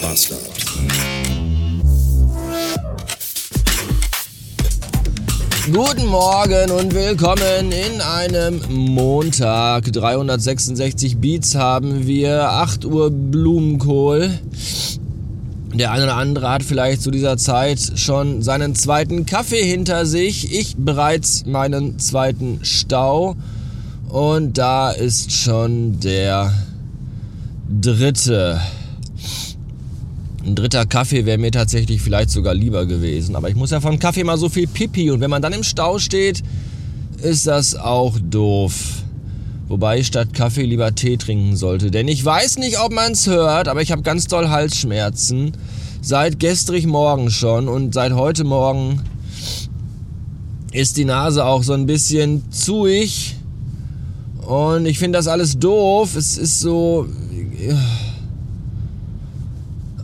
Bastard. Guten Morgen und willkommen in einem Montag. 366 Beats haben wir, 8 Uhr Blumenkohl. Der eine oder andere hat vielleicht zu dieser Zeit schon seinen zweiten Kaffee hinter sich. Ich bereits meinen zweiten Stau. Und da ist schon der dritte. Ein dritter Kaffee wäre mir tatsächlich vielleicht sogar lieber gewesen. Aber ich muss ja von Kaffee mal so viel Pipi. Und wenn man dann im Stau steht, ist das auch doof. Wobei ich statt Kaffee lieber Tee trinken sollte. Denn ich weiß nicht, ob man es hört, aber ich habe ganz doll Halsschmerzen. Seit gestrig Morgen schon. Und seit heute Morgen ist die Nase auch so ein bisschen zuig. Und ich finde das alles doof. Es ist so...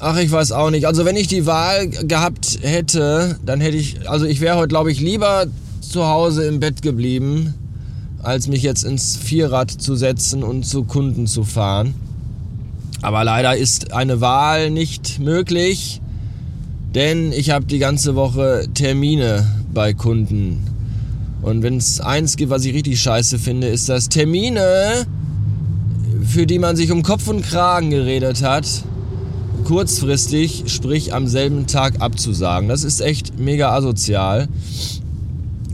Ach, ich weiß auch nicht. Also wenn ich die Wahl gehabt hätte, dann hätte ich... Also ich wäre heute, glaube ich, lieber zu Hause im Bett geblieben, als mich jetzt ins Vierrad zu setzen und zu Kunden zu fahren. Aber leider ist eine Wahl nicht möglich, denn ich habe die ganze Woche Termine bei Kunden und wenn es eins gibt, was ich richtig scheiße finde, ist das Termine, für die man sich um Kopf und Kragen geredet hat, kurzfristig, sprich am selben Tag abzusagen. Das ist echt mega asozial.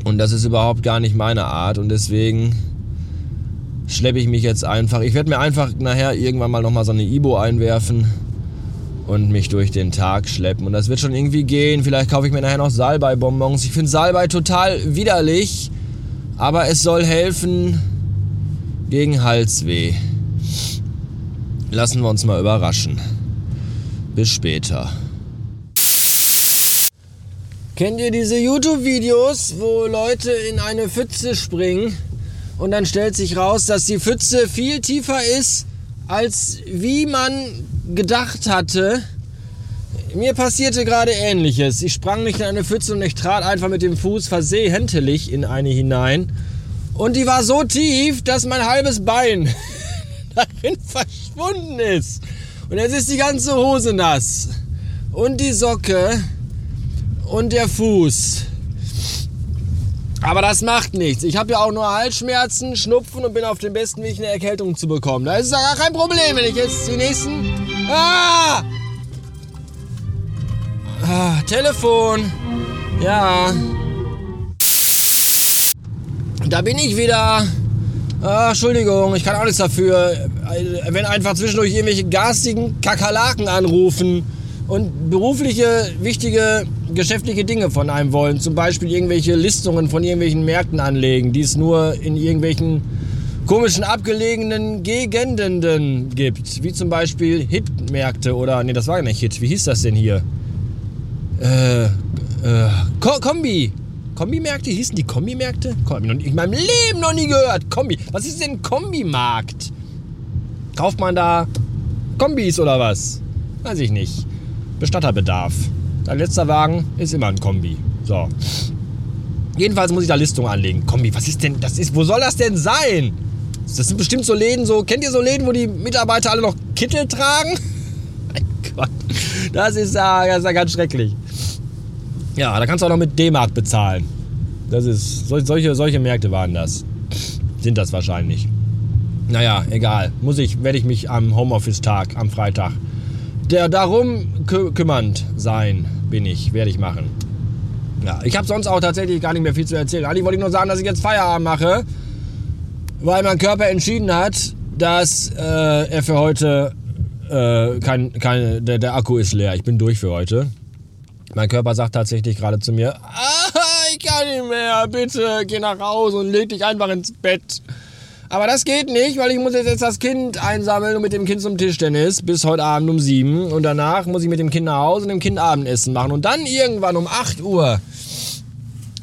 Und das ist überhaupt gar nicht meine Art. Und deswegen schleppe ich mich jetzt einfach. Ich werde mir einfach nachher irgendwann mal nochmal so eine Ibo einwerfen und mich durch den Tag schleppen. Und das wird schon irgendwie gehen. Vielleicht kaufe ich mir nachher noch Salbei-Bonbons. Ich finde Salbei total widerlich, aber es soll helfen gegen Halsweh. Lassen wir uns mal überraschen. Bis später. Kennt ihr diese YouTube-Videos, wo Leute in eine Pfütze springen und dann stellt sich raus, dass die Pfütze viel tiefer ist, als wie man gedacht hatte. Mir passierte gerade ähnliches. Ich sprang nicht in eine Pfütze und ich trat einfach mit dem Fuß versehentlich in eine hinein. Und die war so tief, dass mein halbes Bein darin verschwunden ist. Und jetzt ist die ganze Hose nass. Und die Socke. Und der Fuß. Aber das macht nichts. Ich habe ja auch nur Halsschmerzen, Schnupfen und bin auf dem besten Weg, eine Erkältung zu bekommen. Da ist ja gar kein Problem, wenn ich jetzt die nächsten... Ah! ah Telefon. Ja. Da bin ich wieder. Ah, Entschuldigung, ich kann auch nichts dafür. Wenn einfach zwischendurch irgendwelche garstigen Kakerlaken anrufen und berufliche, wichtige, geschäftliche Dinge von einem wollen. Zum Beispiel irgendwelche Listungen von irgendwelchen Märkten anlegen, die es nur in irgendwelchen komischen abgelegenen Gegenden gibt. Wie zum Beispiel Hitmärkte oder, nee, das war gar nicht Hit. Wie hieß das denn hier? Äh, äh, Ko Kombi. Kombimärkte? Hießen die Kombimärkte? Kombi. Ich in meinem Leben noch nie gehört. Kombi. Was ist denn Kombimarkt? Kauft man da Kombis oder was? Weiß ich nicht. Bestatterbedarf. Dein letzter Wagen ist immer ein Kombi. So. Jedenfalls muss ich da Listung anlegen. Kombi, was ist denn, das ist, wo soll das denn sein? Das sind bestimmt so Läden, so, kennt ihr so Läden, wo die Mitarbeiter alle noch Kittel tragen? mein Gott, das ist ja ganz schrecklich. Ja, da kannst du auch noch mit D-Mark bezahlen. Das ist, solche, solche Märkte waren das. Sind das wahrscheinlich. Naja, egal. Muss ich, werde ich mich am Homeoffice-Tag, am Freitag, der darum kü kümmernd sein bin ich, werde ich machen. Ja, ich habe sonst auch tatsächlich gar nicht mehr viel zu erzählen. Eigentlich wollte ich nur sagen, dass ich jetzt Feierabend mache, weil mein Körper entschieden hat, dass äh, er für heute äh, kein, kein, der, der Akku ist leer. Ich bin durch für heute. Mein Körper sagt tatsächlich gerade zu mir, ah, ich kann nicht mehr, bitte geh nach Hause und leg dich einfach ins Bett. Aber das geht nicht, weil ich muss jetzt das Kind einsammeln und mit dem Kind zum Tischtennis bis heute Abend um sieben. Und danach muss ich mit dem Kind nach Hause und dem Kind Abendessen machen. Und dann irgendwann um 8 Uhr,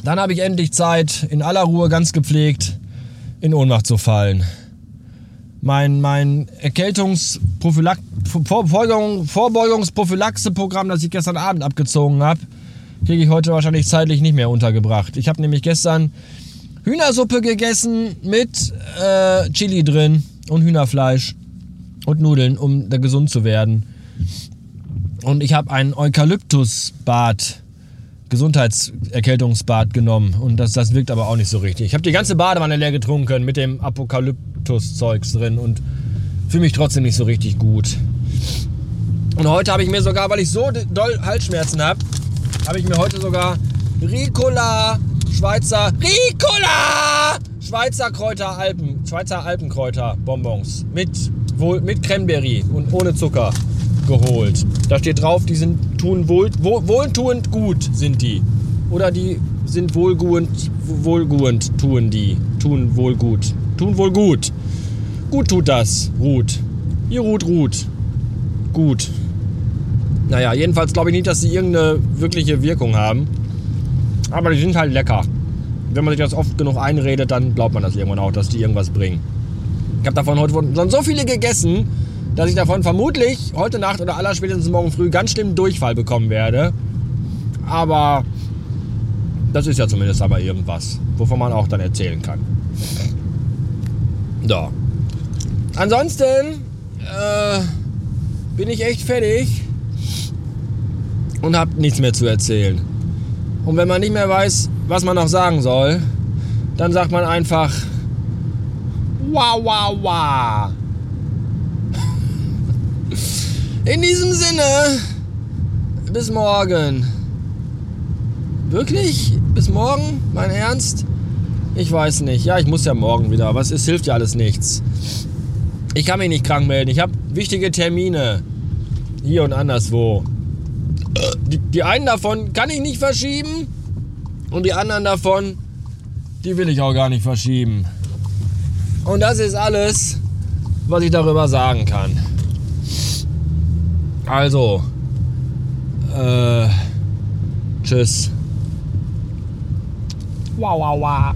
dann habe ich endlich Zeit, in aller Ruhe ganz gepflegt in Ohnmacht zu fallen. Mein, mein Erkältungsvorbeugungs-Prophylaxe-Programm, das ich gestern Abend abgezogen habe, kriege ich heute wahrscheinlich zeitlich nicht mehr untergebracht. Ich habe nämlich gestern Hühnersuppe gegessen mit äh, Chili drin und Hühnerfleisch und Nudeln, um da gesund zu werden. Und ich habe ein Eukalyptusbad, Gesundheitserkältungsbad genommen. Und das, das wirkt aber auch nicht so richtig. Ich habe die ganze Badewanne leer getrunken mit dem Apokalyptus-Zeugs drin und fühle mich trotzdem nicht so richtig gut. Und heute habe ich mir sogar, weil ich so doll Halsschmerzen habe, habe ich mir heute sogar Ricola Schweizer Ricola! Schweizer Kräuter Alpen, Schweizer Alpenkräuter Bonbons mit wohl mit Cranberry und ohne Zucker geholt. Da steht drauf, die sind tun wohl, wohl wohltuend gut sind die. Oder die sind wohlguend wohlguend tun die. Tun wohl gut. Tun wohl gut. Gut tut das ruht. Hier ruht ruht. Gut naja jedenfalls glaube ich nicht dass sie irgendeine wirkliche Wirkung haben aber die sind halt lecker wenn man sich das oft genug einredet, dann glaubt man das irgendwann auch, dass die irgendwas bringen. Ich habe davon heute schon so viele gegessen, dass ich davon vermutlich heute Nacht oder allerspätestens morgen früh ganz schlimm Durchfall bekommen werde. Aber das ist ja zumindest aber irgendwas, wovon man auch dann erzählen kann. So. Ansonsten äh, bin ich echt fertig und habe nichts mehr zu erzählen. Und wenn man nicht mehr weiß, was man noch sagen soll, dann sagt man einfach Wow, wow, wow. In diesem Sinne, bis morgen. Wirklich? Bis morgen? Mein Ernst? Ich weiß nicht. Ja, ich muss ja morgen wieder. Was ist, hilft ja alles nichts. Ich kann mich nicht krank melden. Ich habe wichtige Termine. Hier und anderswo. Die, die einen davon kann ich nicht verschieben. Und die anderen davon, die will ich auch gar nicht verschieben. Und das ist alles, was ich darüber sagen kann. Also, äh, tschüss. Wow, wow, wow.